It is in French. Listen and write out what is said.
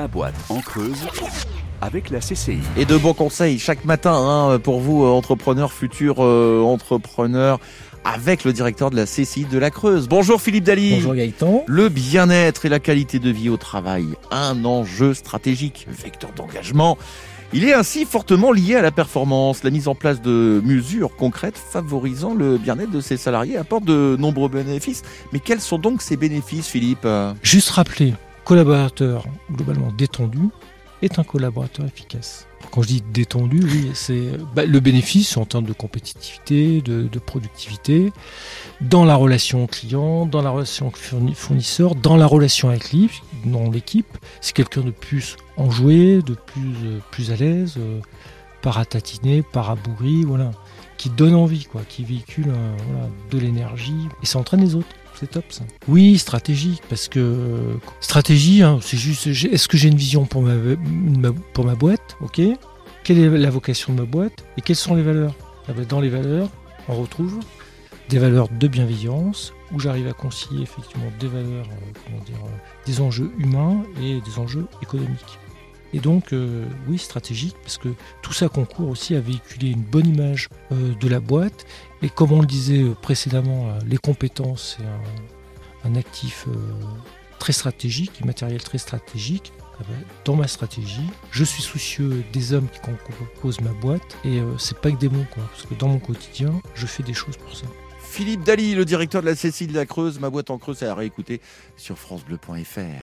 Ma boîte en creuse avec la CCI. Et de bons conseils chaque matin hein, pour vous, euh, entrepreneurs, futurs euh, entrepreneurs, avec le directeur de la CCI de la Creuse. Bonjour Philippe Dali. Bonjour Gaëtan. Le bien-être et la qualité de vie au travail, un enjeu stratégique, vecteur d'engagement. Il est ainsi fortement lié à la performance. La mise en place de mesures concrètes favorisant le bien-être de ses salariés apporte de nombreux bénéfices. Mais quels sont donc ces bénéfices, Philippe? Juste rappeler, collaborateur globalement détendu est un collaborateur efficace. Quand je dis détendu, oui, c'est bah, le bénéfice en termes de compétitivité, de, productivité, dans la relation client, dans la relation fournisseur, dans la relation avec l'équipe. C'est quelqu'un de plus enjoué, de plus, euh, plus à l'aise, euh, paratatiner, parabourri, voilà, qui donne envie, quoi, qui véhicule euh, de l'énergie et ça entraîne les autres. C'est top ça. Oui, stratégique, parce que stratégie, hein, c'est juste, est-ce que j'ai une vision pour ma, pour ma boîte, ok. Quelle est la vocation de ma boîte? Et quelles sont les valeurs? Ah ben, Dans les valeurs, on retrouve des valeurs de bienveillance, où j'arrive à concilier effectivement des valeurs, euh, comment dire, euh, des enjeux humains et des enjeux économiques. Et donc, euh, oui, stratégique, parce que tout ça concourt aussi à véhiculer une bonne image euh, de la boîte. Et comme on le disait euh, précédemment, les compétences, c'est un, actif très stratégique, matériel très stratégique. Ah ben, dans ma stratégie, je suis soucieux des hommes qui composent ma boîte, et c'est pas que des mots, quoi, parce que dans mon quotidien, je fais des choses pour ça. Philippe Dali, le directeur de la Cécile de la Creuse, ma boîte en creuse, à réécouter sur FranceBleu.fr.